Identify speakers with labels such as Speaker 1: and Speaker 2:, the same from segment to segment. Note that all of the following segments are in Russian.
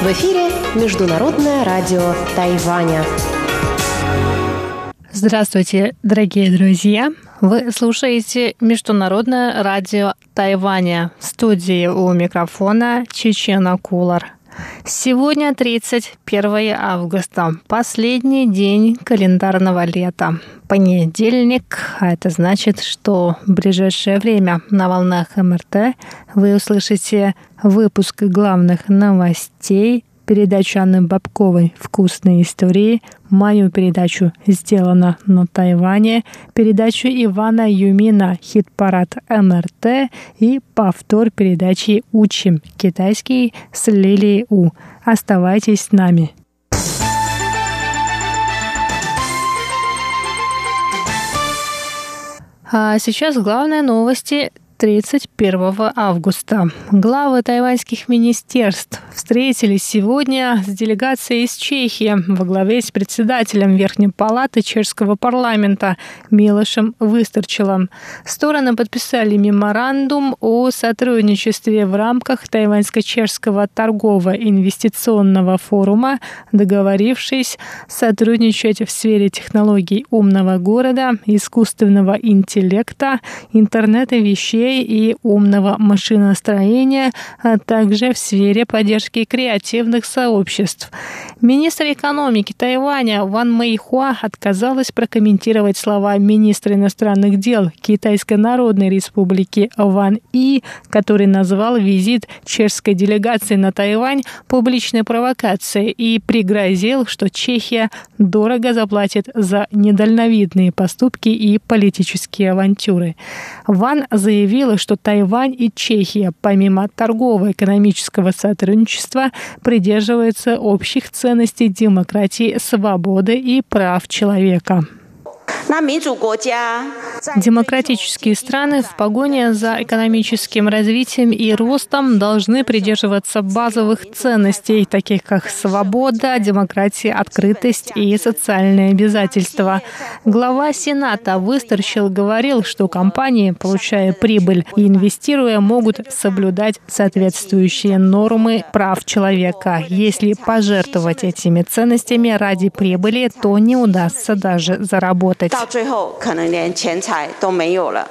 Speaker 1: В эфире Международное радио Тайваня.
Speaker 2: Здравствуйте, дорогие друзья! Вы слушаете Международное радио Тайваня. В студии у микрофона Чечена Кулар. Сегодня 31 августа, последний день календарного лета. Понедельник, а это значит, что в ближайшее время на волнах МРТ вы услышите выпуск главных новостей передачу Анны Бабковой «Вкусные истории», мою передачу «Сделано на Тайване», передачу Ивана Юмина «Хит-парад МРТ» и повтор передачи «Учим китайский» с Лилией У. Оставайтесь с нами. А сейчас главные новости 31 августа. Главы тайваньских министерств встретились сегодня с делегацией из Чехии во главе с председателем Верхней палаты чешского парламента Милошем Выстарчелом. Стороны подписали меморандум о сотрудничестве в рамках Тайваньско-чешского торгово-инвестиционного форума, договорившись сотрудничать в сфере технологий умного города, искусственного интеллекта, интернета вещей и умного машиностроения, а также в сфере поддержки креативных сообществ. Министр экономики Тайваня Ван Мэйхуа отказалась прокомментировать слова министра иностранных дел Китайской Народной Республики Ван И, который назвал визит чешской делегации на Тайвань публичной провокацией и пригрозил, что Чехия дорого заплатит за недальновидные поступки и политические авантюры. Ван заявила, что Тайвань и Чехия, помимо торгово-экономического сотрудничества, придерживаются общих ценностей демократии, свободы и прав человека. Демократические страны в погоне за экономическим развитием и ростом должны придерживаться базовых ценностей, таких как свобода, демократия, открытость и социальные обязательства. Глава Сената Выстерчил говорил, что компании, получая прибыль и инвестируя, могут соблюдать соответствующие нормы прав человека. Если пожертвовать этими ценностями ради прибыли, то не удастся даже заработать. 到最后，可能连钱财都没有了。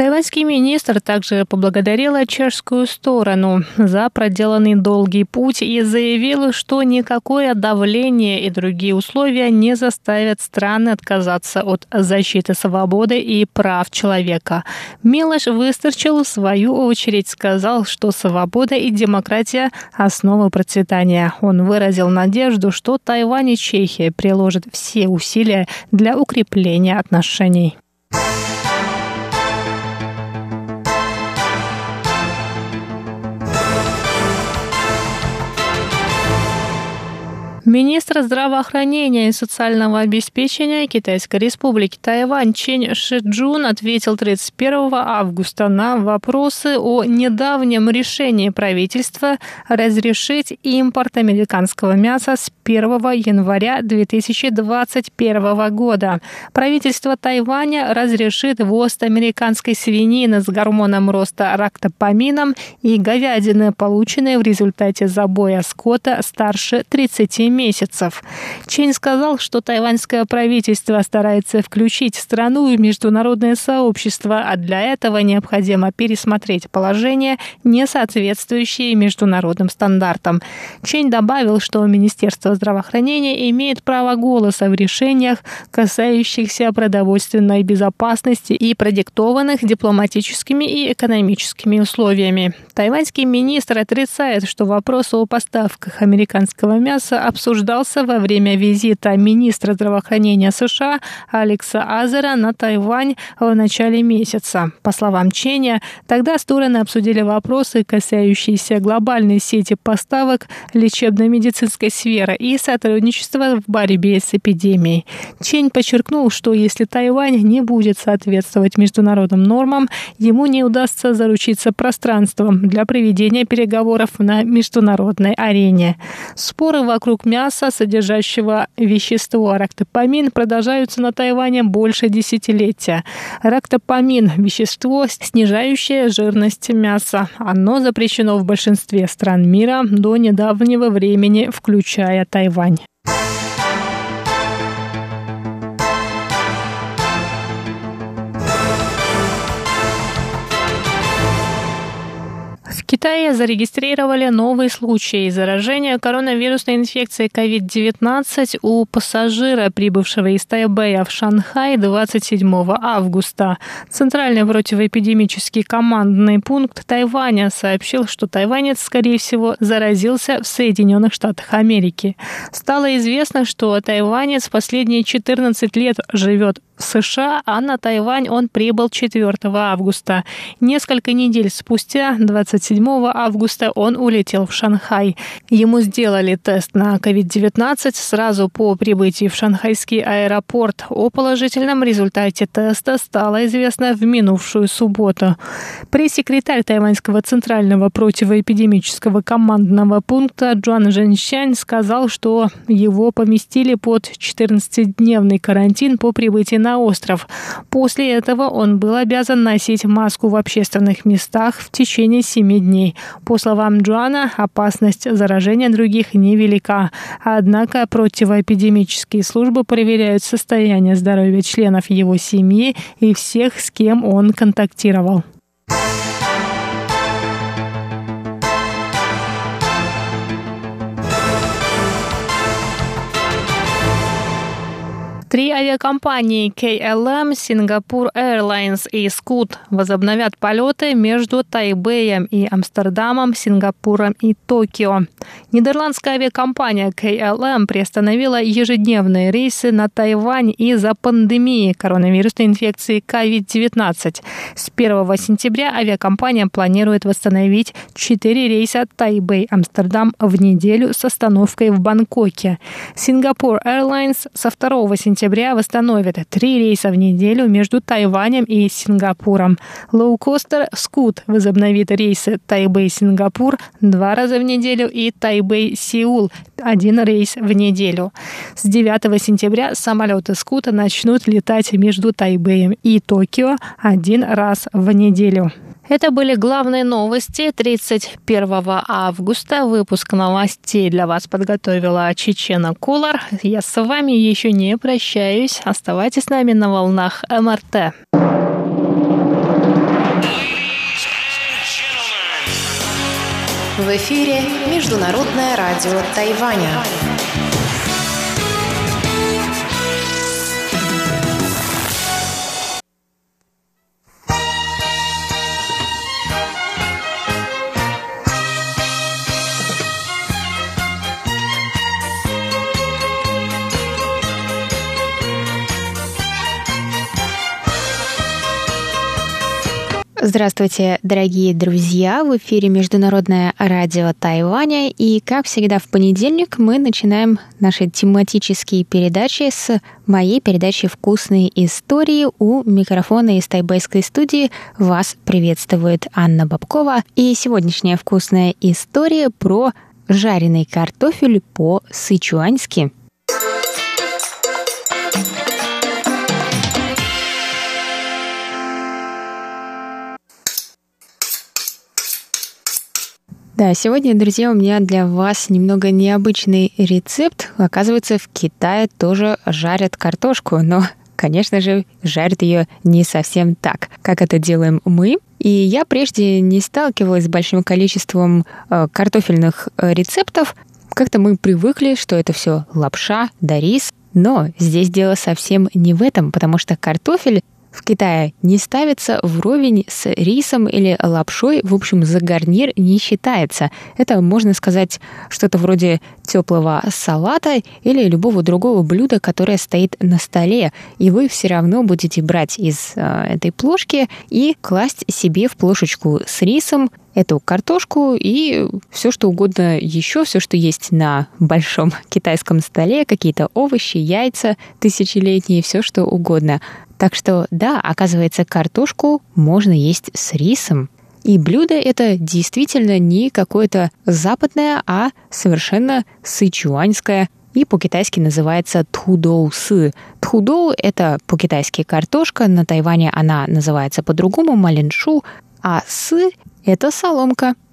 Speaker 2: Тайваньский министр также поблагодарил чешскую сторону за проделанный долгий путь и заявил, что никакое давление и другие условия не заставят страны отказаться от защиты свободы и прав человека. Милош Выстарчил, в свою очередь, сказал, что свобода и демократия – основа процветания. Он выразил надежду, что Тайвань и Чехия приложат все усилия для укрепления отношений. Министр здравоохранения и социального обеспечения Китайской республики Тайвань Чен Шиджун ответил 31 августа на вопросы о недавнем решении правительства разрешить импорт американского мяса с 1 января 2021 года. Правительство Тайваня разрешит ввоз американской свинины с гормоном роста рактопамином и говядины, полученной в результате забоя скота старше 30 месяцев месяцев. Чейн сказал, что тайваньское правительство старается включить страну в международное сообщество, а для этого необходимо пересмотреть положение, не соответствующее международным стандартам. Чейн добавил, что Министерство здравоохранения имеет право голоса в решениях, касающихся продовольственной безопасности и продиктованных дипломатическими и экономическими условиями. Тайваньский министр отрицает, что вопрос о поставках американского мяса обсуждается обсуждался во время визита министра здравоохранения США Алекса Азера на Тайвань в начале месяца. По словам Ченя, тогда стороны обсудили вопросы, касающиеся глобальной сети поставок лечебно-медицинской сферы и сотрудничества в борьбе с эпидемией. Чень подчеркнул, что если Тайвань не будет соответствовать международным нормам, ему не удастся заручиться пространством для проведения переговоров на международной арене. Споры вокруг мяса мяса, содержащего вещество рактопамин, продолжаются на Тайване больше десятилетия. Рактопамин – вещество, снижающее жирность мяса. Оно запрещено в большинстве стран мира до недавнего времени, включая Тайвань. Китае зарегистрировали новый случай заражения коронавирусной инфекцией COVID-19 у пассажира, прибывшего из Тайбэя в Шанхай 27 августа. Центральный противоэпидемический командный пункт Тайваня сообщил, что тайванец, скорее всего, заразился в Соединенных Штатах Америки. Стало известно, что тайванец последние 14 лет живет США, а на Тайвань он прибыл 4 августа. Несколько недель спустя, 27 августа, он улетел в Шанхай. Ему сделали тест на COVID-19 сразу по прибытии в шанхайский аэропорт. О положительном результате теста стало известно в минувшую субботу. Пресс-секретарь Тайваньского центрального противоэпидемического командного пункта Джуан Женщань сказал, что его поместили под 14-дневный карантин по прибытии на на остров. После этого он был обязан носить маску в общественных местах в течение семи дней. По словам Джоана, опасность заражения других невелика. Однако противоэпидемические службы проверяют состояние здоровья членов его семьи и всех, с кем он контактировал. Три авиакомпании KLM, Singapore Airlines и Scoot возобновят полеты между Тайбэем и Амстердамом, Сингапуром и Токио. Нидерландская авиакомпания KLM приостановила ежедневные рейсы на Тайвань из-за пандемии коронавирусной инфекции COVID-19. С 1 сентября авиакомпания планирует восстановить 4 рейса Тайбэй-Амстердам в неделю с остановкой в Бангкоке. Singapore Airlines со 2 сентября сентября восстановит три рейса в неделю между Тайванем и Сингапуром. Лоукостер «Скут» возобновит рейсы Тайбэй-Сингапур два раза в неделю и Тайбэй-Сеул один рейс в неделю. С 9 сентября самолеты «Скута» начнут летать между Тайбэем и Токио один раз в неделю. Это были главные новости 31 августа. Выпуск новостей для вас подготовила Чечена Кулар. Я с вами еще не прощаюсь. Оставайтесь с нами на волнах МРТ.
Speaker 1: В эфире Международное радио Тайваня. Здравствуйте, дорогие друзья! В эфире Международное радио Тайваня. И, как всегда, в понедельник мы начинаем наши тематические передачи с моей передачи «Вкусные истории». У микрофона из тайбайской студии вас приветствует Анна Бабкова. И сегодняшняя вкусная история про жареный картофель по-сычуански – Да, сегодня, друзья, у меня для вас немного необычный рецепт. Оказывается, в Китае тоже жарят картошку, но конечно же, жарят ее не совсем так, как это делаем мы. И я прежде не сталкивалась с большим количеством э, картофельных э, рецептов. Как-то мы привыкли, что это все лапша да рис. Но здесь дело совсем не в этом, потому что картофель в Китае не ставится вровень с рисом или лапшой, в общем, за гарнир не считается. Это, можно сказать, что-то вроде теплого салата или любого другого блюда, которое стоит на столе, и вы все равно будете брать из э, этой плошки и класть себе в плошечку с рисом эту картошку и все что угодно еще, все, что есть на большом китайском столе, какие-то овощи, яйца тысячелетние, все что угодно. Так что, да, оказывается, картошку можно есть с рисом. И блюдо это действительно не какое-то западное, а совершенно сычуанское и по-китайски называется тхудоусы. Тхудоу — это по-китайски картошка, на Тайване она называется по-другому малиншу, а сы — это соломка —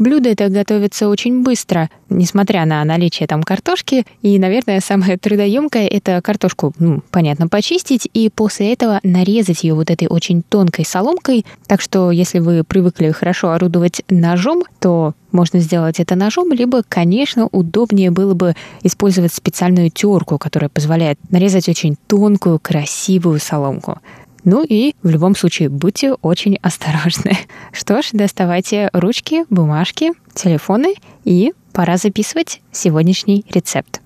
Speaker 1: Блюдо это готовится очень быстро, несмотря на наличие там картошки. И, наверное, самое трудоемкое — это картошку, ну, понятно, почистить, и после этого нарезать ее вот этой очень тонкой соломкой. Так что, если вы привыкли хорошо орудовать ножом, то можно сделать это ножом, либо, конечно, удобнее было бы использовать специальную терку, которая позволяет нарезать очень тонкую, красивую соломку. Ну и в любом случае будьте очень осторожны. Что ж, доставайте ручки, бумажки, телефоны и пора записывать сегодняшний рецепт.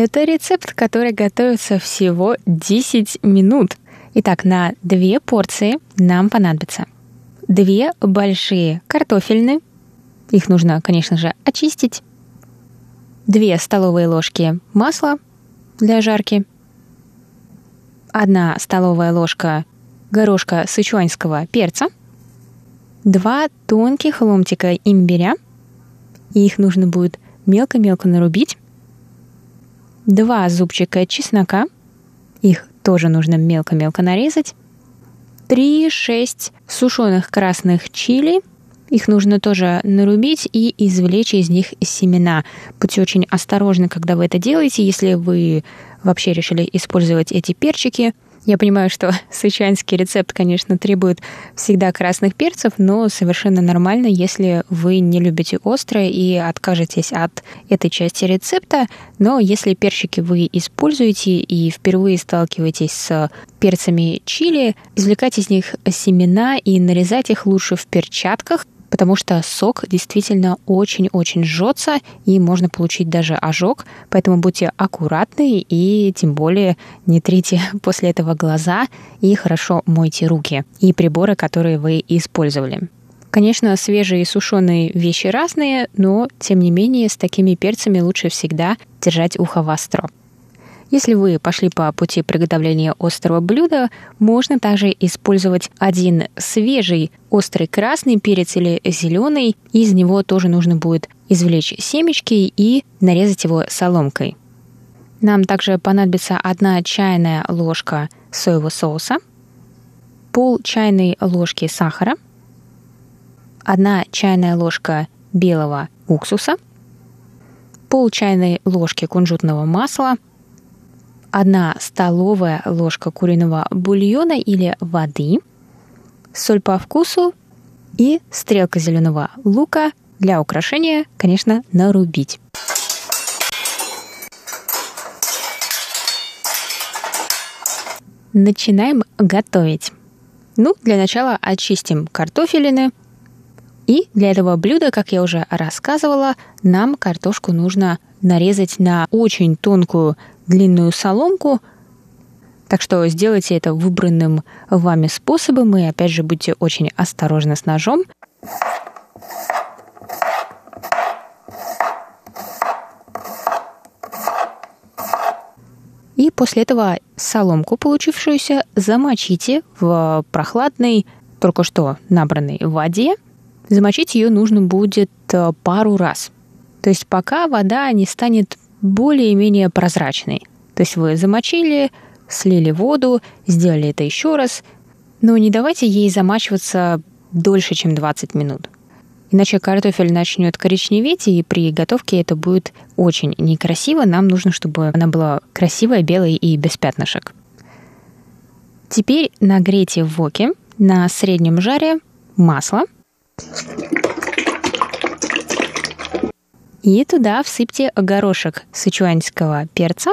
Speaker 1: Это рецепт, который готовится всего 10 минут. Итак, на две порции нам понадобится две большие картофельные. Их нужно, конечно же, очистить. Две столовые ложки масла для жарки. Одна столовая ложка горошка сычуанского перца. Два тонких ломтика имбиря. их нужно будет мелко-мелко нарубить. Два зубчика чеснока. Их тоже нужно мелко-мелко нарезать. 3-6 сушеных красных чили. Их нужно тоже нарубить и извлечь из них семена. Будьте очень осторожны, когда вы это делаете. Если вы вообще решили использовать эти перчики – я понимаю, что сычуанский рецепт, конечно, требует всегда красных перцев, но совершенно нормально, если вы не любите острое и откажетесь от этой части рецепта. Но если перчики вы используете и впервые сталкиваетесь с перцами чили, извлекать из них семена и нарезать их лучше в перчатках, потому что сок действительно очень-очень жжется, и можно получить даже ожог, поэтому будьте аккуратны и тем более не трите после этого глаза и хорошо мойте руки и приборы, которые вы использовали. Конечно, свежие и сушеные вещи разные, но, тем не менее, с такими перцами лучше всегда держать ухо востро. Если вы пошли по пути приготовления острого блюда, можно также использовать один свежий острый красный перец или зеленый. Из него тоже нужно будет извлечь семечки и нарезать его соломкой. Нам также понадобится одна чайная ложка соевого соуса, пол чайной ложки сахара, одна чайная ложка белого уксуса, пол чайной ложки кунжутного масла – 1 столовая ложка куриного бульона или воды, соль по вкусу и стрелка зеленого лука для украшения, конечно, нарубить. Начинаем готовить. Ну, для начала очистим картофелины. И для этого блюда, как я уже рассказывала, нам картошку нужно нарезать на очень тонкую длинную соломку. Так что сделайте это выбранным вами способом и опять же будьте очень осторожны с ножом. И после этого соломку, получившуюся, замочите в прохладной, только что набранной воде. Замочить ее нужно будет э, пару раз. То есть пока вода не станет более-менее прозрачной. То есть вы замочили, слили воду, сделали это еще раз, но не давайте ей замачиваться дольше, чем 20 минут. Иначе картофель начнет коричневеть, и при готовке это будет очень некрасиво. Нам нужно, чтобы она была красивая, белая и без пятнышек. Теперь нагрейте в воке на среднем жаре масло. И туда всыпьте горошек сычуанского перца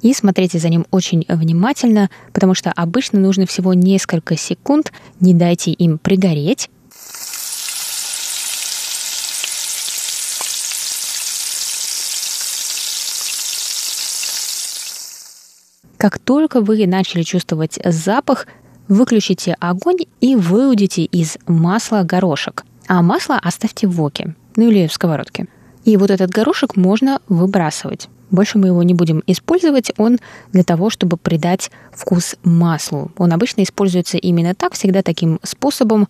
Speaker 1: и смотрите за ним очень внимательно, потому что обычно нужно всего несколько секунд, не дайте им пригореть. Как только вы начали чувствовать запах, выключите огонь и выудите из масла горошек. А масло оставьте в воке, ну или в сковородке. И вот этот горошек можно выбрасывать. Больше мы его не будем использовать, он для того, чтобы придать вкус маслу. Он обычно используется именно так, всегда таким способом.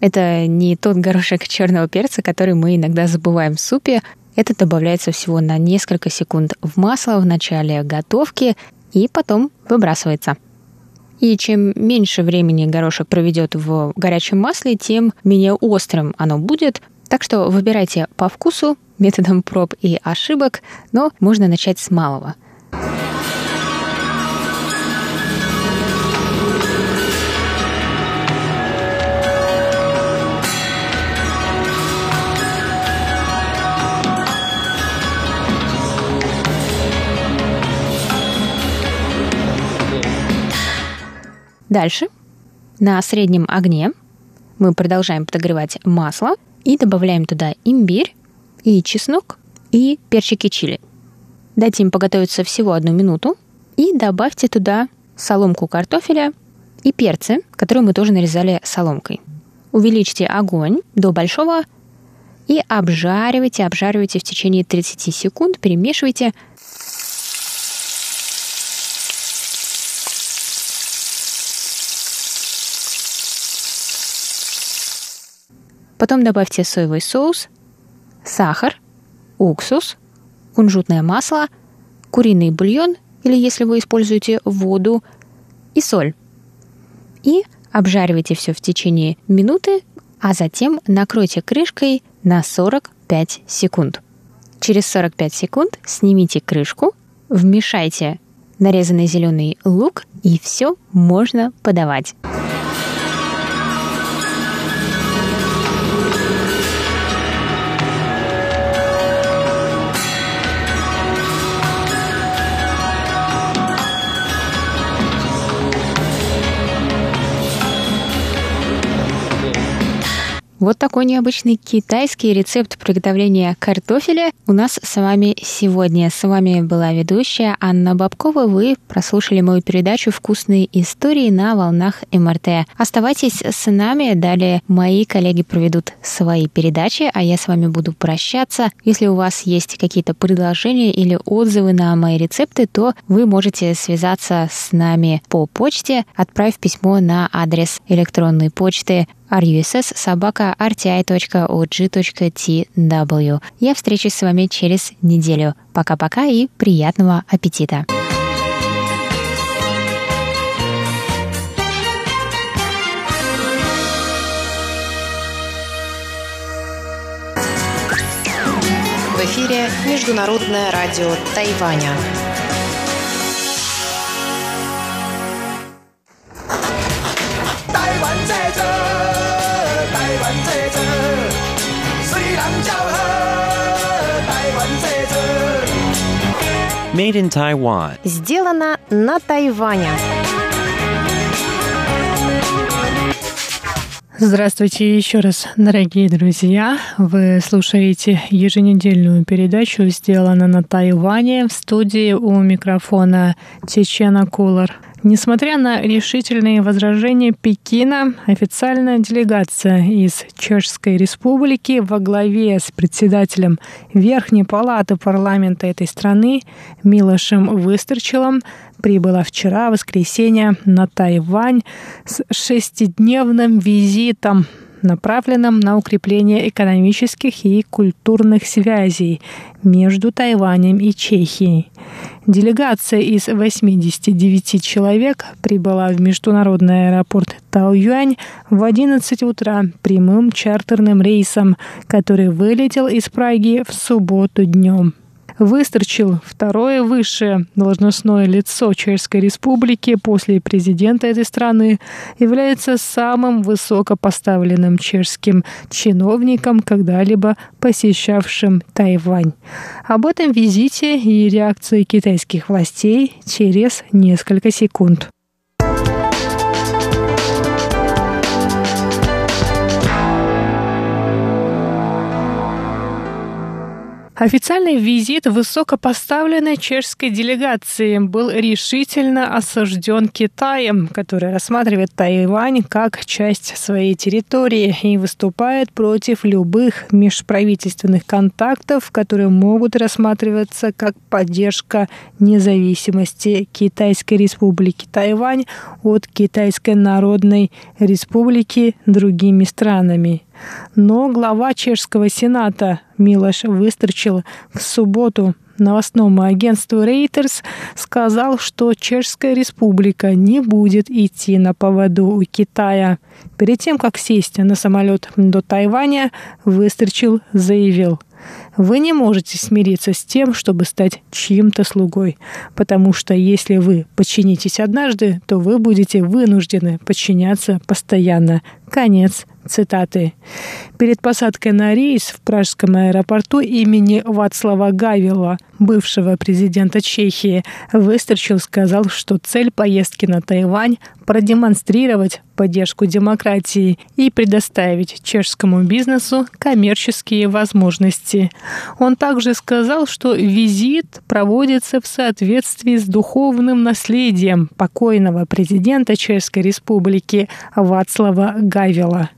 Speaker 1: Это не тот горошек черного перца, который мы иногда забываем в супе. Это добавляется всего на несколько секунд в масло в начале готовки и потом выбрасывается. И чем меньше времени горошек проведет в горячем масле, тем менее острым оно будет. Так что выбирайте по вкусу, методом проб и ошибок, но можно начать с малого. Дальше на среднем огне мы продолжаем подогревать масло и добавляем туда имбирь и чеснок и перчики чили. Дайте им поготовиться всего одну минуту и добавьте туда соломку картофеля и перцы, которые мы тоже нарезали соломкой. Увеличьте огонь до большого и обжаривайте, обжаривайте в течение 30 секунд, перемешивайте – Потом добавьте соевый соус, сахар, уксус, кунжутное масло, куриный бульон или, если вы используете воду, и соль. И обжаривайте все в течение минуты, а затем накройте крышкой на 45 секунд. Через 45 секунд снимите крышку, вмешайте нарезанный зеленый лук и все можно подавать. Вот такой необычный китайский рецепт приготовления картофеля у нас с вами сегодня. С вами была ведущая Анна Бабкова. Вы прослушали мою передачу «Вкусные истории» на волнах МРТ. Оставайтесь с нами. Далее мои коллеги проведут свои передачи, а я с вами буду прощаться. Если у вас есть какие-то предложения или отзывы на мои рецепты, то вы можете связаться с нами по почте, отправив письмо на адрес электронной почты russ собака rti.org.tw. Я встречусь с вами через неделю. Пока-пока и приятного аппетита!
Speaker 3: В эфире Международное радио Тайваня.
Speaker 4: Made in Taiwan.
Speaker 3: Сделано на Тайване.
Speaker 2: Здравствуйте еще раз, дорогие друзья. Вы слушаете еженедельную передачу «Сделано на Тайване» в студии у микрофона Чечена Кулар. Несмотря на решительные возражения Пекина, официальная делегация из Чешской Республики во главе с председателем Верхней палаты парламента этой страны Милошем Выстрчелом прибыла вчера, воскресенье, на Тайвань с шестидневным визитом направленном на укрепление экономических и культурных связей между Тайванем и Чехией. Делегация из 89 человек прибыла в международный аэропорт Таоюань в 11 утра прямым чартерным рейсом, который вылетел из Праги в субботу днем. Выстрочил второе высшее должностное лицо Чешской Республики после президента этой страны, является самым высокопоставленным чешским чиновником, когда-либо посещавшим Тайвань. Об этом визите и реакции китайских властей через несколько секунд. Официальный визит высокопоставленной чешской делегации был решительно осужден Китаем, который рассматривает Тайвань как часть своей территории и выступает против любых межправительственных контактов, которые могут рассматриваться как поддержка независимости Китайской республики Тайвань от Китайской Народной Республики другими странами. Но глава чешского сената Милош Выстрчил в субботу новостному агентству Reuters сказал, что Чешская республика не будет идти на поводу у Китая. Перед тем, как сесть на самолет до Тайваня, Выстрчил заявил – вы не можете смириться с тем, чтобы стать чьим-то слугой, потому что если вы подчинитесь однажды, то вы будете вынуждены подчиняться постоянно. Конец цитаты. Перед посадкой на рейс в пражском аэропорту имени Вацлава Гавила, бывшего президента Чехии, Выстрчил сказал, что цель поездки на Тайвань – продемонстрировать поддержку демократии и предоставить чешскому бизнесу коммерческие возможности. Он также сказал, что визит проводится в соответствии с духовным наследием покойного президента Чешской Республики Вацлава Гавила.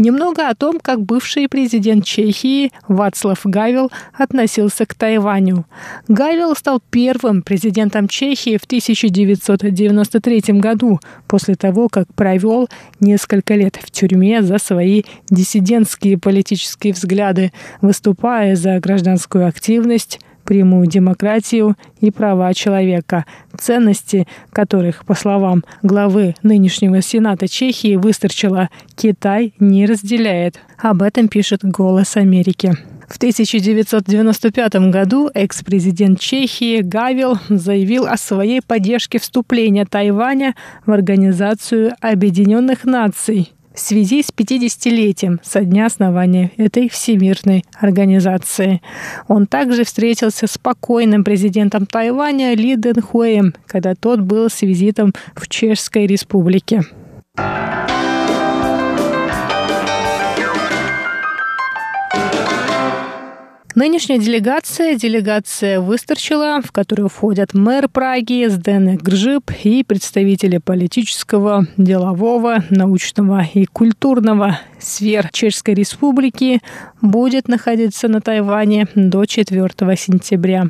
Speaker 2: Немного о том, как бывший президент Чехии Вацлав Гавел относился к Тайваню. Гавел стал первым президентом Чехии в 1993 году, после того, как провел несколько лет в тюрьме за свои диссидентские политические взгляды, выступая за гражданскую активность, прямую демократию и права человека, ценности которых, по словам главы нынешнего Сената Чехии, Выстрчила, Китай не разделяет. Об этом пишет «Голос Америки». В 1995 году экс-президент Чехии Гавил заявил о своей поддержке вступления Тайваня в Организацию Объединенных Наций в связи с 50-летием со дня основания этой всемирной организации. Он также встретился с покойным президентом Тайваня Ли Дэн Хуэем, когда тот был с визитом в Чешской республике. Нынешняя делегация, делегация Выстрчила, в которую входят мэр Праги Сдене Гржип и представители политического, делового, научного и культурного сфер Чешской Республики, будет находиться на Тайване до 4 сентября.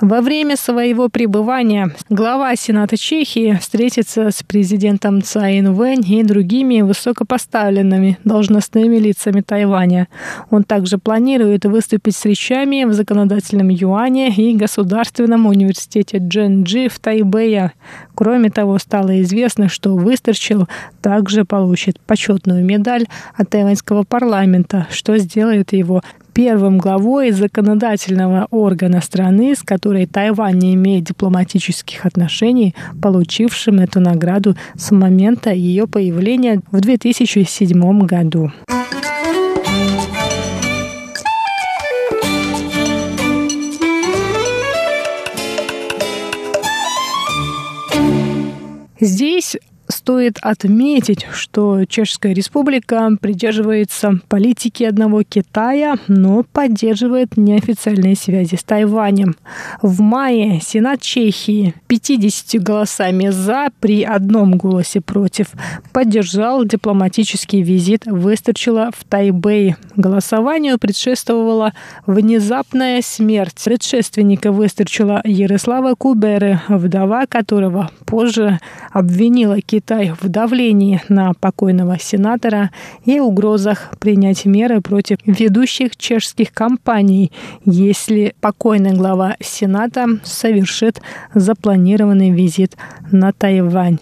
Speaker 2: Во время своего пребывания глава Сената Чехии встретится с президентом Цаин Вэнь и другими высокопоставленными должностными лицами Тайваня. Он также планирует выступить с речами в законодательном юане и Государственном университете Дженджи в Тайбэе. Кроме того, стало известно, что Выстрчил также получит почетную медаль от тайваньского парламента, что сделает его первым главой законодательного органа страны, с которой Тайвань не имеет дипломатических отношений, получившим эту награду с момента ее появления в 2007 году. Здесь стоит отметить, что Чешская Республика придерживается политики одного Китая, но поддерживает неофициальные связи с Тайванем. В мае Сенат Чехии 50 голосами «за» при одном голосе «против» поддержал дипломатический визит Выстрчила в Тайбэй. Голосованию предшествовала внезапная смерть предшественника Выстрчила Ярослава Куберы, вдова которого позже обвинила Китай Китай в давлении на покойного сенатора и угрозах принять меры против ведущих чешских компаний, если покойный глава Сената совершит запланированный визит на Тайвань.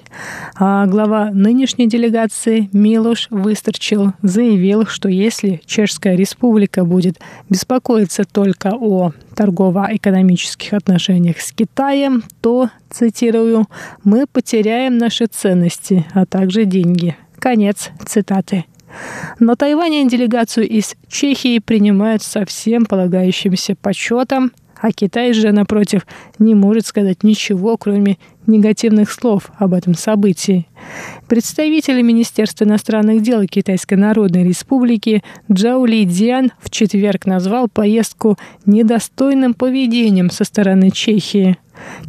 Speaker 2: А глава нынешней делегации Милош Выстрчил заявил, что если Чешская республика будет беспокоиться только о торгово-экономических отношениях с Китаем, то, цитирую, «мы потеряем наши ценности, а также деньги». Конец цитаты. Но Тайвань делегацию из Чехии принимают со всем полагающимся почетом. А Китай же, напротив, не может сказать ничего, кроме негативных слов об этом событии. Представитель Министерства иностранных дел Китайской Народной Республики Джао Ли Диан в четверг назвал поездку недостойным поведением со стороны Чехии.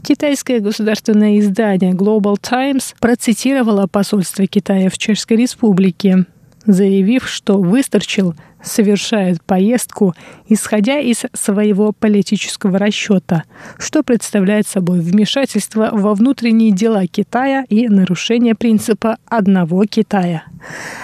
Speaker 2: Китайское государственное издание Global Times процитировало посольство Китая в Чешской Республике, заявив, что Выстрчил совершает поездку, исходя из своего политического расчета, что представляет собой вмешательство во внутренние дела Китая и нарушение принципа одного Китая.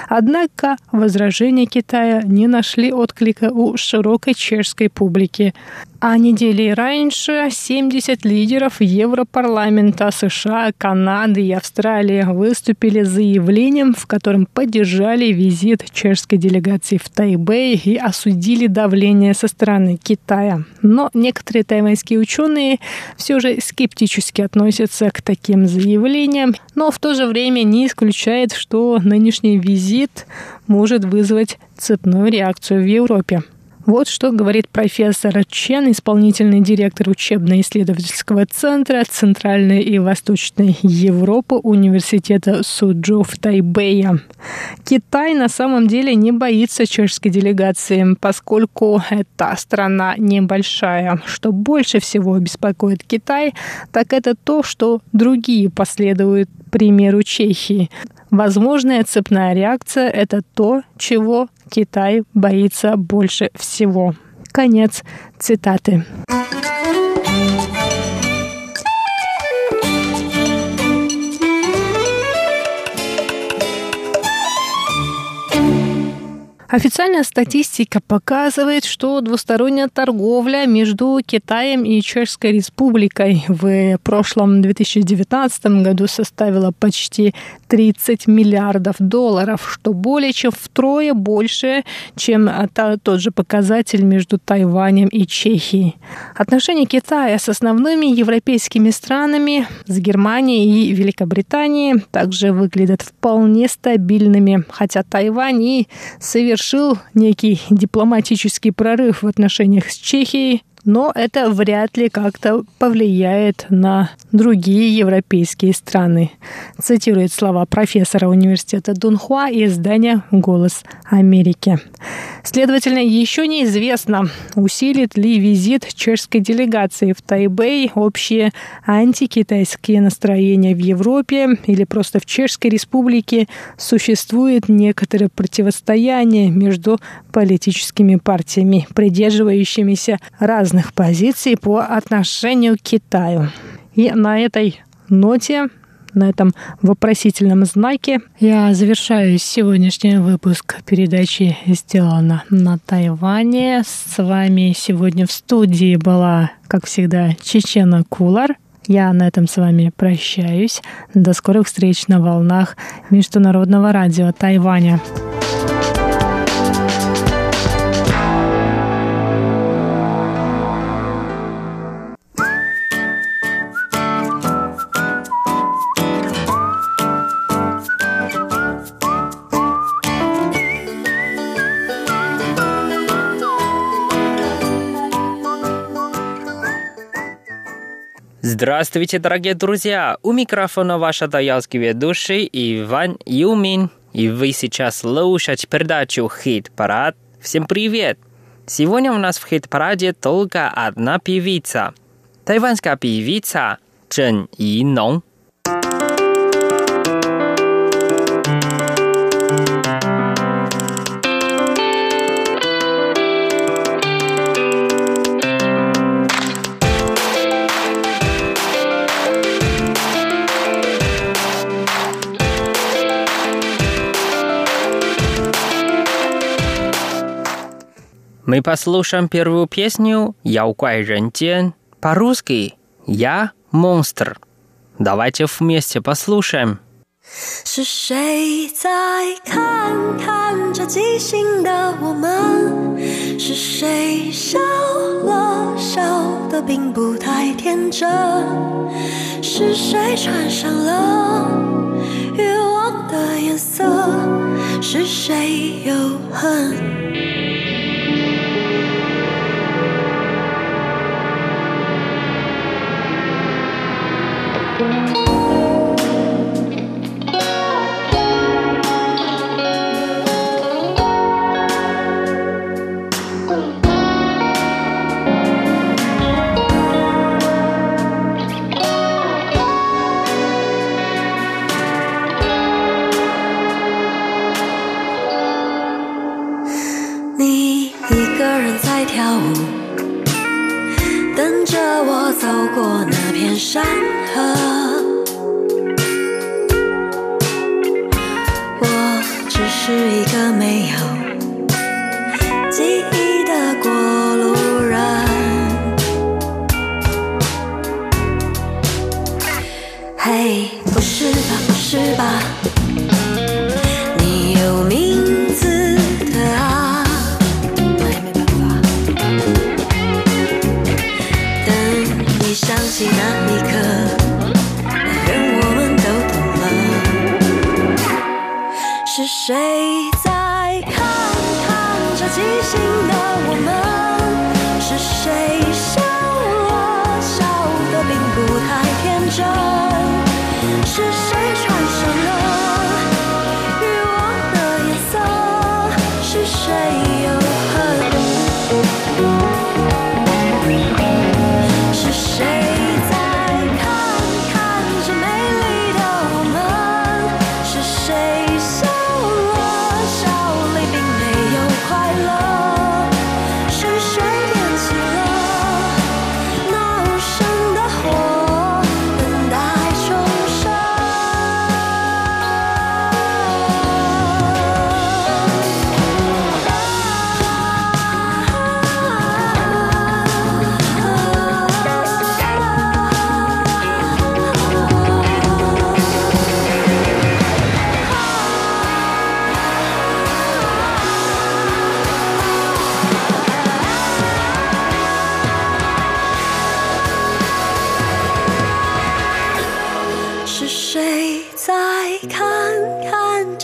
Speaker 2: Однако возражения Китая не нашли отклика у широкой чешской публики. А недели раньше 70 лидеров Европарламента США, Канады и Австралии выступили с заявлением, в котором поддержали визит чешской делегации в Тайбэй и осудили давление со стороны Китая. Но некоторые тайваньские ученые все же скептически относятся к таким заявлениям, но в то же время не исключает, что нынешний визит может вызвать цепную реакцию в Европе. Вот что говорит профессор Чен, исполнительный директор учебно-исследовательского центра Центральной и Восточной Европы Университета Суджу в Тайбэе. Китай на самом деле не боится чешской делегации, поскольку эта страна небольшая. Что больше всего беспокоит Китай, так это то, что другие последуют примеру Чехии. Возможная цепная реакция – это то, чего Китай боится больше всего. Конец цитаты. Официальная статистика показывает, что двусторонняя торговля между Китаем и Чешской Республикой в прошлом 2019 году составила почти 30 миллиардов долларов, что более чем втрое больше, чем тот же показатель между Тайванем и Чехией. Отношения Китая с основными европейскими странами, с Германией и Великобританией, также выглядят вполне стабильными, хотя Тайвань и совершенно совершил некий дипломатический прорыв в отношениях с Чехией, но это вряд ли как-то повлияет на другие европейские страны. Цитирует слова профессора университета Дунхуа и издания «Голос Америки». Следовательно, еще неизвестно, усилит ли визит чешской делегации в Тайбэй общие антикитайские настроения в Европе или просто в Чешской республике существует некоторое противостояние между политическими партиями, придерживающимися разных позиций по отношению к Китаю. И на этой ноте на этом вопросительном знаке я завершаю сегодняшний выпуск передачи «Сделано на Тайване». С вами сегодня в студии была, как всегда, Чечена Кулар. Я на этом с вами прощаюсь. До скорых встреч на волнах Международного радио Тайваня.
Speaker 5: Здравствуйте, дорогие друзья! У микрофона ваша таялский ведущий Иван Юмин. И вы сейчас слушаете передачу «Хит-парад». Всем привет! Сегодня у нас в хит-параде только одна певица. Тайванская певица Чжэн Инong. Мы послушаем первую песню «Я укай рентген» по-русски «Я монстр». Давайте вместе послушаем.
Speaker 6: 是谁在看看着即兴的我们？是谁笑了笑得并不太天真？是谁穿上了欲望的颜色？是谁又恨？ 你一个人在跳舞，等着我走过那。片山河。我只是一个没有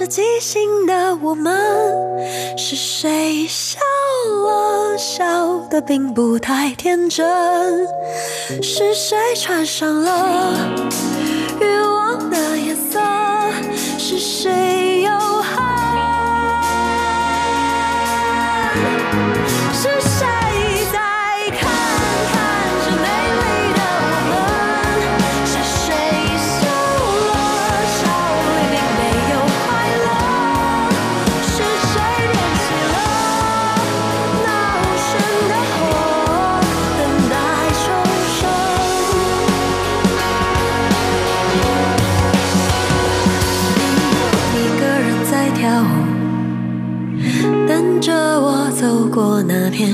Speaker 6: 即兴的我们是谁？笑了笑的，并不太天真。是谁穿上了？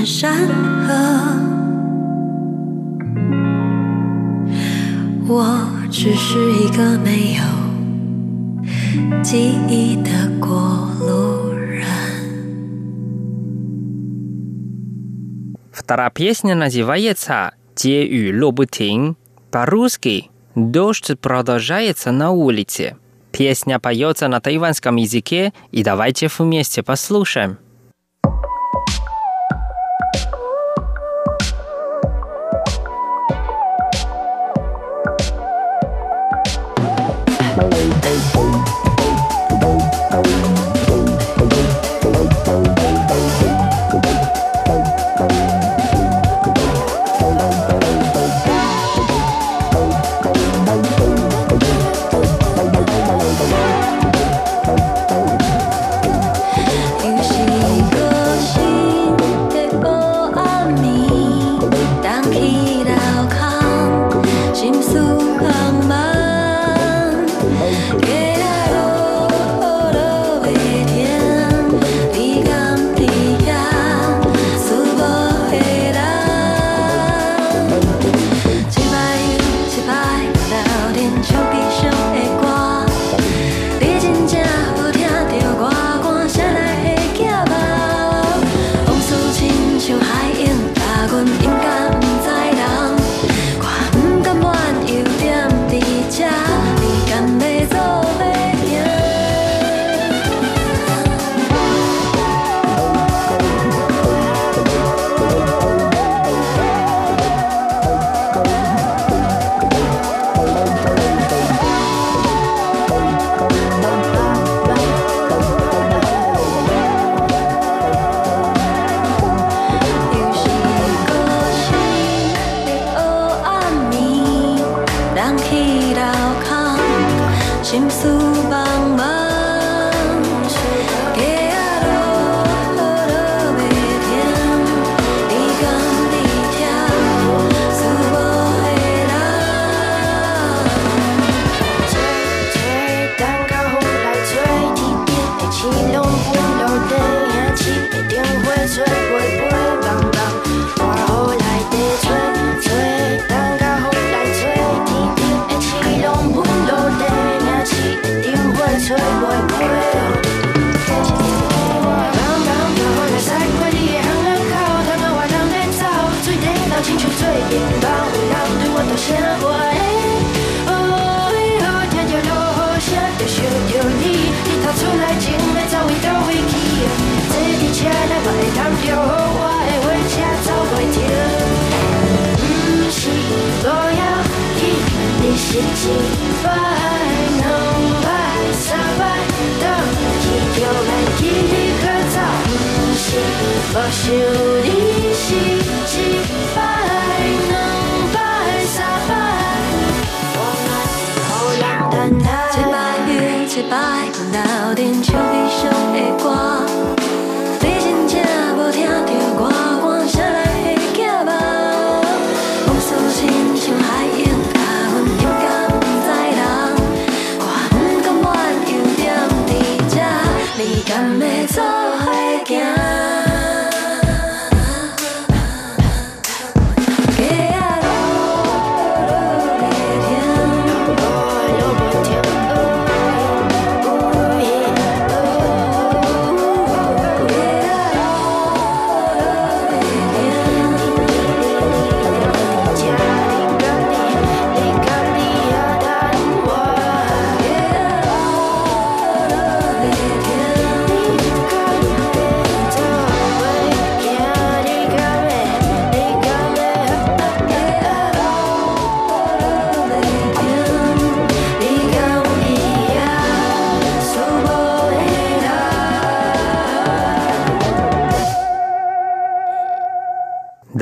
Speaker 6: 山河。我只是一个没有记忆的过路人。
Speaker 5: Вторая песня называется «Те и Лобутин» по-русски «Дождь продолжается на улице». Песня поется на тайванском языке, и давайте вместе послушаем.
Speaker 7: 一次、twice、three times，Don't give up. 因为你可造梦。想不想你是一次、两次、三次？好浪漫的。一次、两次、三
Speaker 6: 次。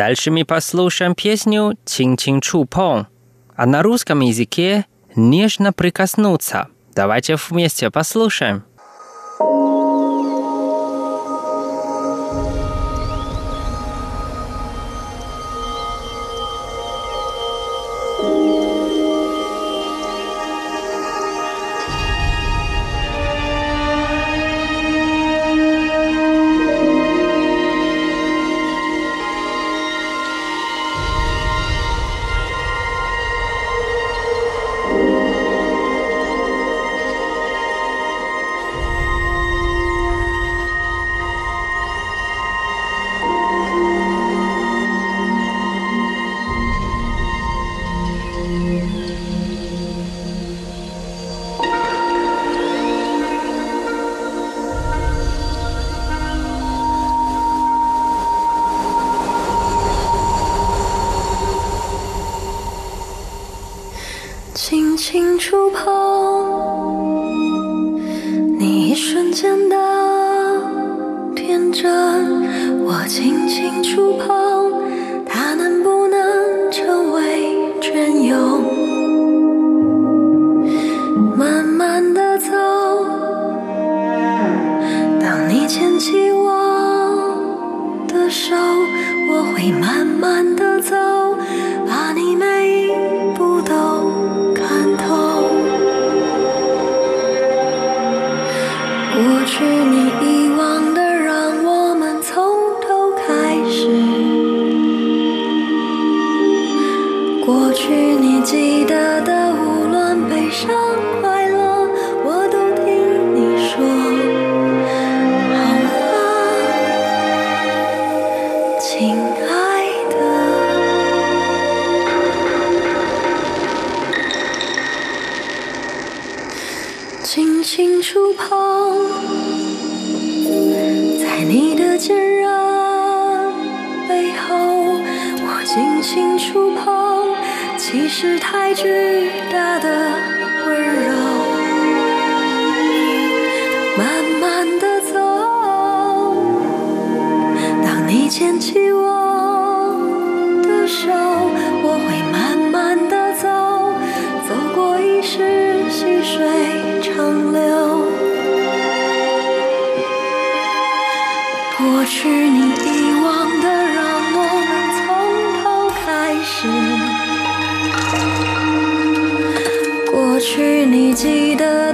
Speaker 5: Дальше мы послушаем песню «Чин-чин чу-пон», а на русском языке «Нежно прикоснуться». Давайте вместе послушаем.
Speaker 6: 轻触碰在你的坚韧背后，我轻轻触碰，其实太巨大的温柔慢慢的走，当你牵起我的手。
Speaker 5: 是你遗忘的，让我们从头开始。过去你记得。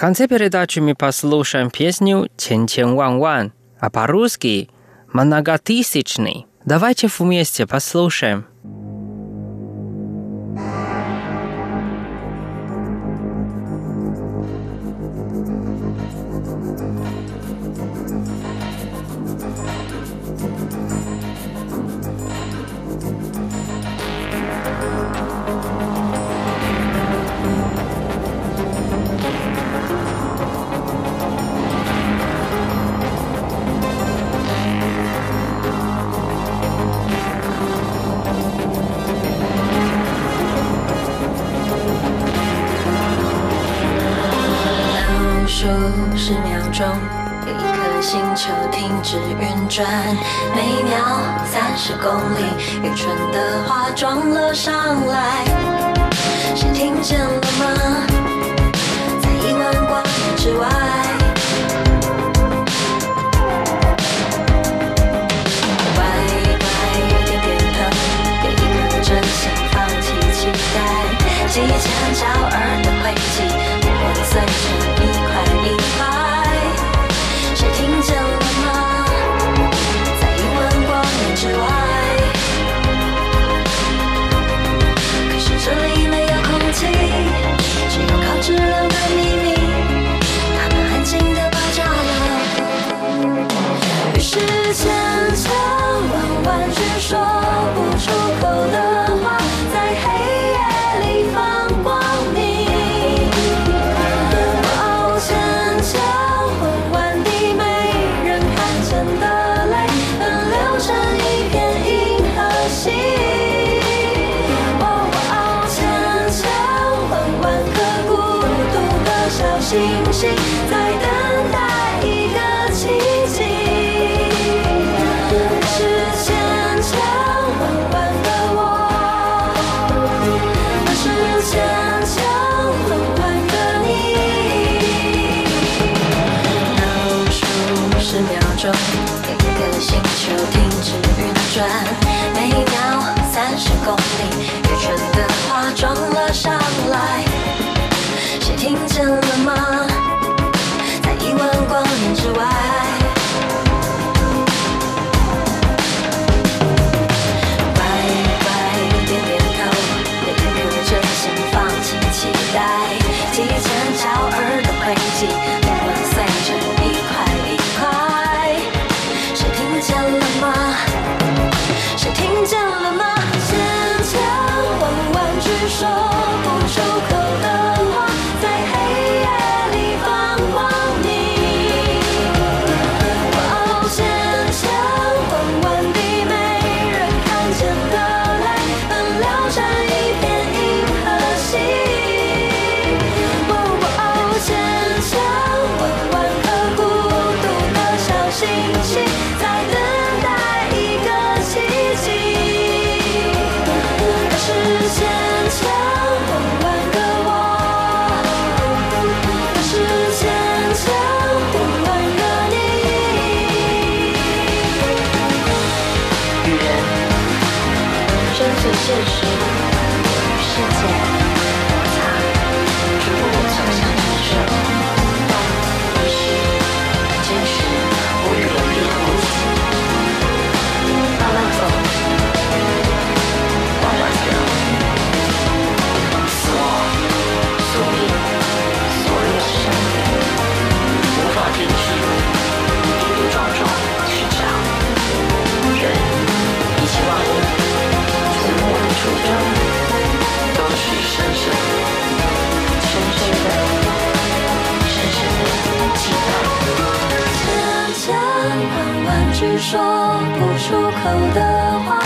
Speaker 6: конце передачи мы послушаем песню чен-чен-ван-ван, а по-русски «Многотысячный». Давайте вместе послушаем.
Speaker 5: 星星。千万万句说不出口的话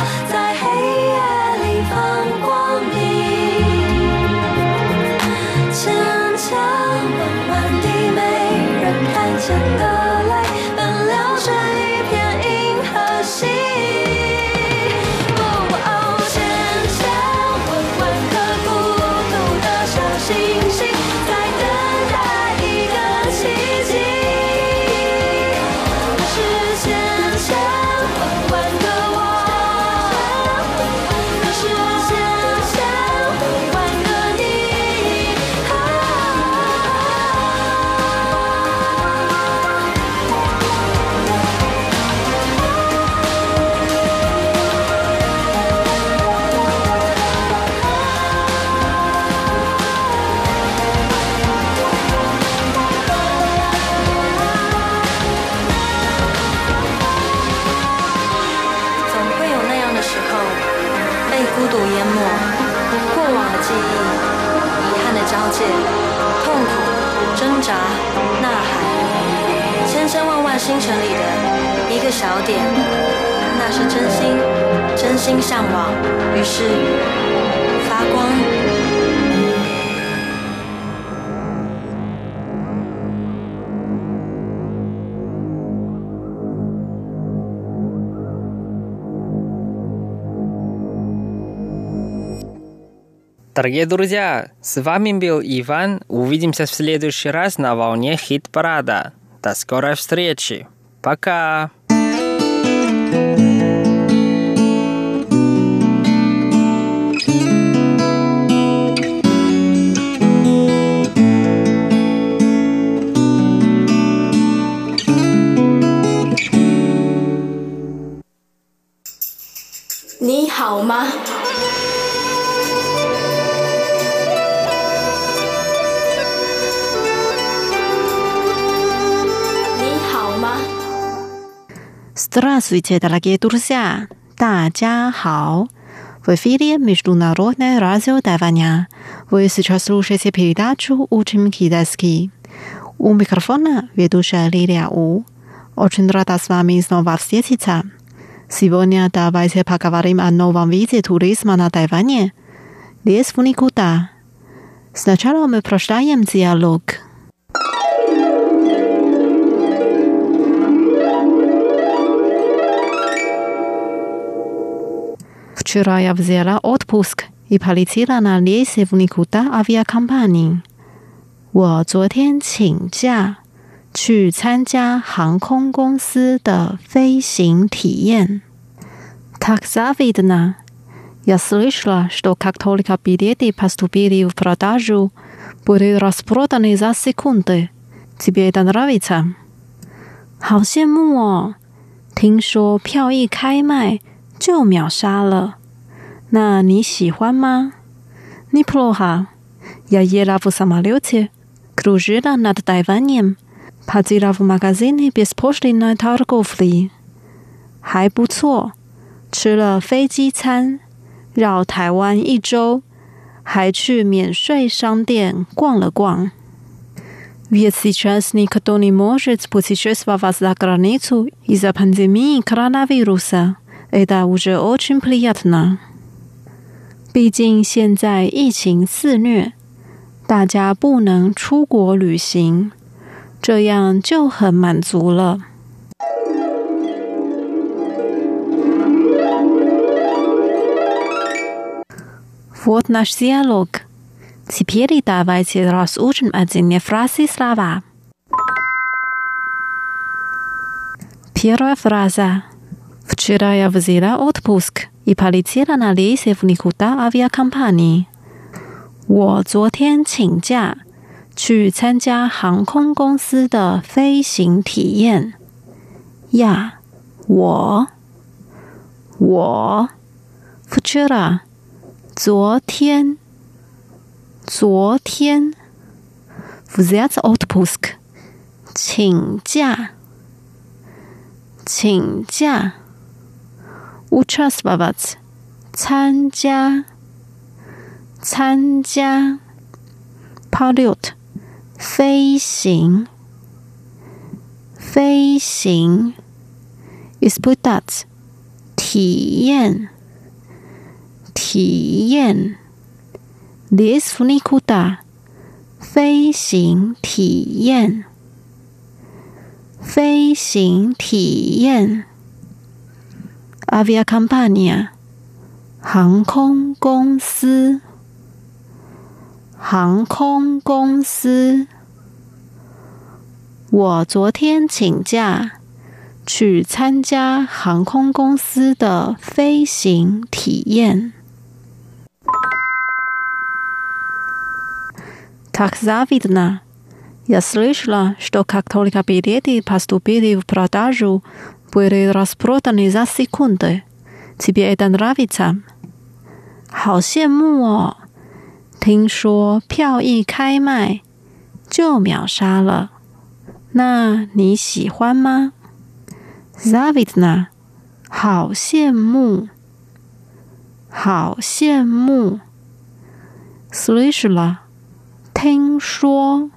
Speaker 5: 星
Speaker 6: 辰里的一个小点，那是真心，真心向往，于是发光。
Speaker 5: Дорогие друзья, с вами был Иван. Увидимся в следующий раз на волне хит-парада. До скорой встречи. Пока.
Speaker 7: Ni hao ma?
Speaker 3: Здравствуйте, дорогие друзья! 大家好! В эфире Международное радио Тайваня. Вы сейчас слушаете передачу «Учим китайский». У микрофона ведущая Лилия У. Очень рада с вами снова встретиться. Сегодня давайте поговорим о новом виде туризма на Тайване. Лес в никуда. Сначала мы прочитаем диалог. Вчера я взяла отпуск и полетела на рейсе в никуда авиакомпании. 我昨天请假去参加航空公司的飞行体验。Так завидно. Я слышала, что как только билеты поступили в продажу, были распроданы за секунды. Тебе это нравится? 好羡慕哦！听说票一开卖就秒杀了。 那你喜欢吗？Неплохо. Я ела в самолете, кружила над Тайванем, ходила в магазины беспошлиной торговли. 还不错，吃了飞机餐，绕台湾一周，还去免税商店逛了逛。Ведь сейчас никто не может путешествовать за границу из-за пандемии коронавируса. Это уже очень приятно. 毕竟现在疫情肆虐，大家不能出国旅行，这样就很满足了。Вот наш диалог. Теперь давайте разучим отдельные фразы слова. Первая фраза. Вчера я взяла отпуск I palicje n a l i s e f u n i k u t a avia Kompani. 我昨天请假去参加航空公司的飞行体验。呀，我，我，futura. 昨天，昨天，w zeszłym autobusku. 请假，请假。участвовать 参加参加 полет 飞行飞行 испытать 体验体验 лес в никуда 飞行体验飞行体验 aviacompagnia 航空公司航空公司。我昨天请假去参加航空公司的飞行体验。Так завидно. Я слышала, что как только билеты поступили в продажу, были распроданы за секунды. Тебе это нравится? 好羡慕哦！听说票一开卖就秒杀了，那你喜欢吗？Zavitna，好羡慕，好羡慕。Slishla，听说，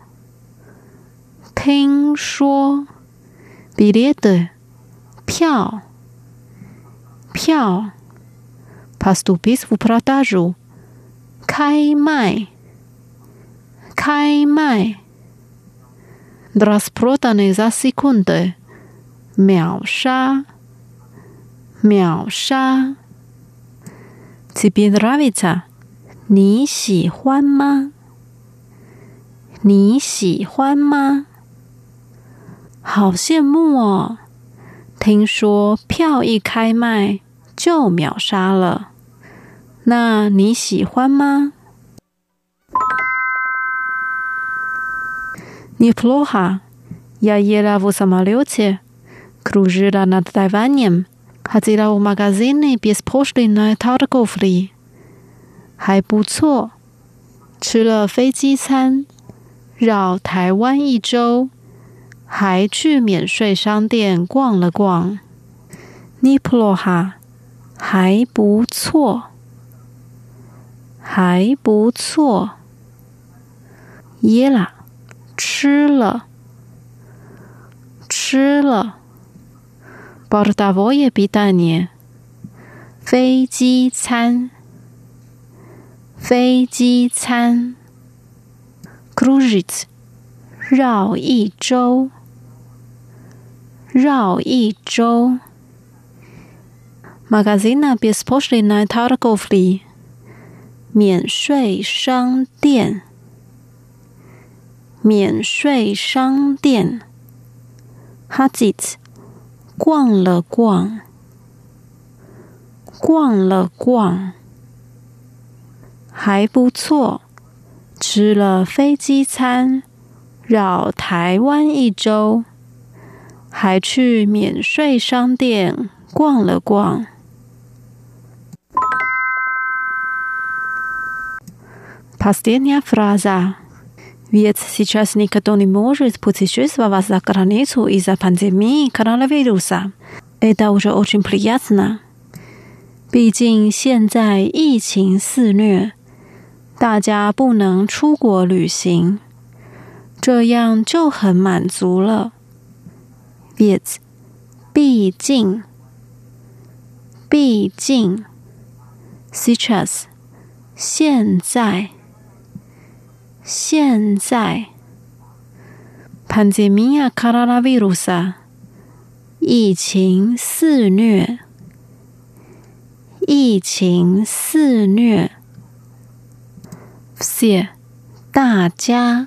Speaker 3: 听说。Billet， 票，票。Поступить в продажу，开卖，开卖。Распроданы за секунды，秒杀，秒杀。Тебе нравится？你喜欢吗？你喜欢吗？好羡慕哦！ 听说票一开卖就秒杀了，那你喜欢吗？Неплохо. Я ела в самолете, кружила над Тайванем, ходила в магазины беспошлиной торговли. 还不错，吃了飞机餐，绕台湾一周， 还去免税商店逛了逛，尼普罗哈还不错，还不错。耶啦吃了，吃了。Бортовой питание 飞机餐，飞机餐。Круиз 绕一周。绕一周。Magazina bespostline targofli，免税商店，免税商店。Hazit，逛了逛，逛了逛，还不错。吃了飞机餐，绕台湾一周，还去免税商店逛了逛。Последняя фраза. Ведь сейчас никто не может путешествовать за границу из-за пандемии коронавируса. Это уже очень приятно. 毕竟现在疫情肆虐，大家不能出国旅行，这样就很满足了。 Ведь 毕竟，毕竟，сейчас 现在。现在，pandemia coronavirus，疫情肆虐，疫情肆虐。谢大家，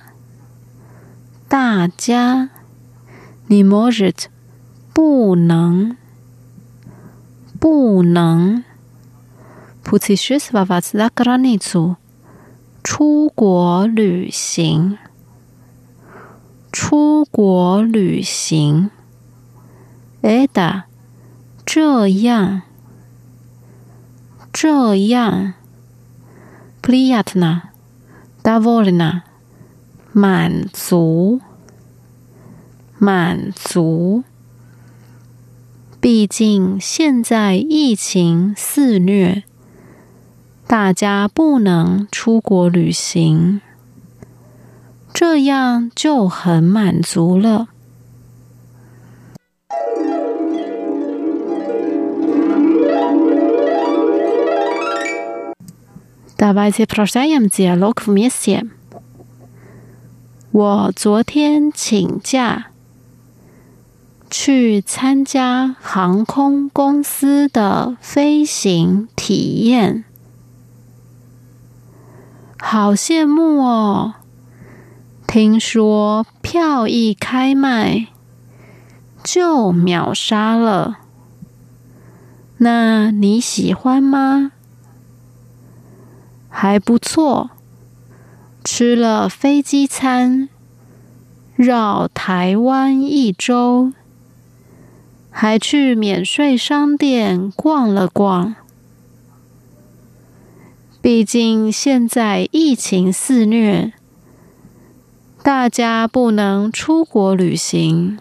Speaker 3: 大家， 你 может 不能，不能 Путешествовать за границу，出国旅行，出国旅行。Это 这样，这样。Приятно, довольно，满足， 满足。毕竟现在疫情肆虐，大家不能出国旅行，这样就很满足了。Давайте продолжим диалог вместе。我昨天请假 去参加航空公司的飞行体验，好羡慕哦！听说票一开卖就秒杀了，那你喜欢吗？还不错，吃了飞机餐，绕台湾一周，还去免税商店逛了逛。毕竟现在疫情肆虐，大家不能出国旅行，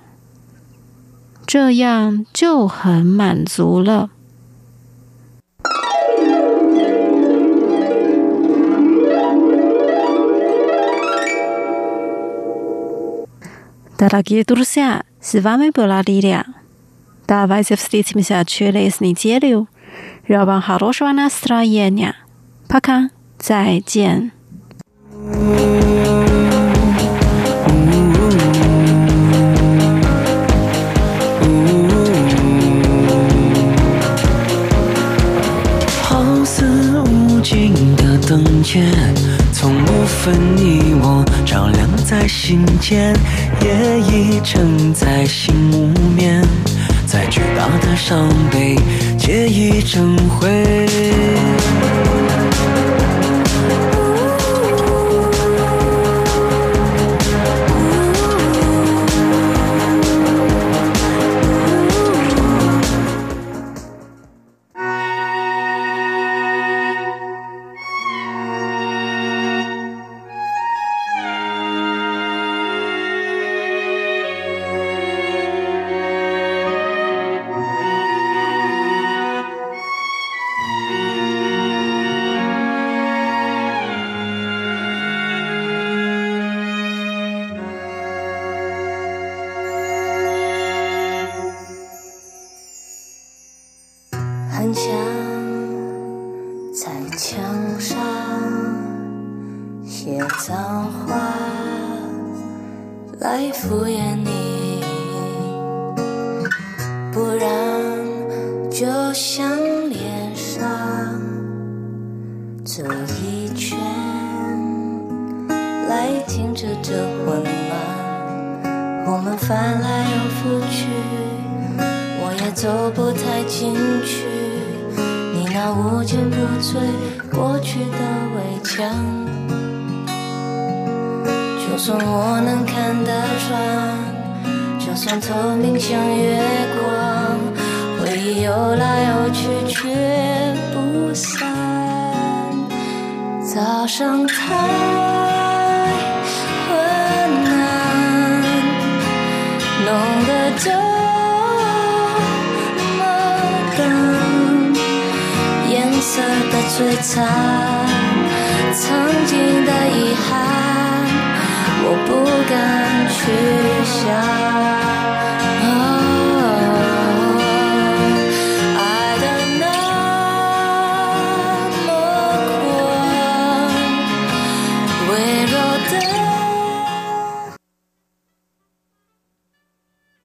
Speaker 3: 这样就很满足了。Дорогие друзья, с вами была Лилия. Давайте встретимся через неделю. 让вам хорошего настроения. Пока. 再见。
Speaker 6: 好似无尽的灯箭，从不分你我，照亮在心间，夜已沉在心无眠， 再巨大的伤悲，皆已成灰。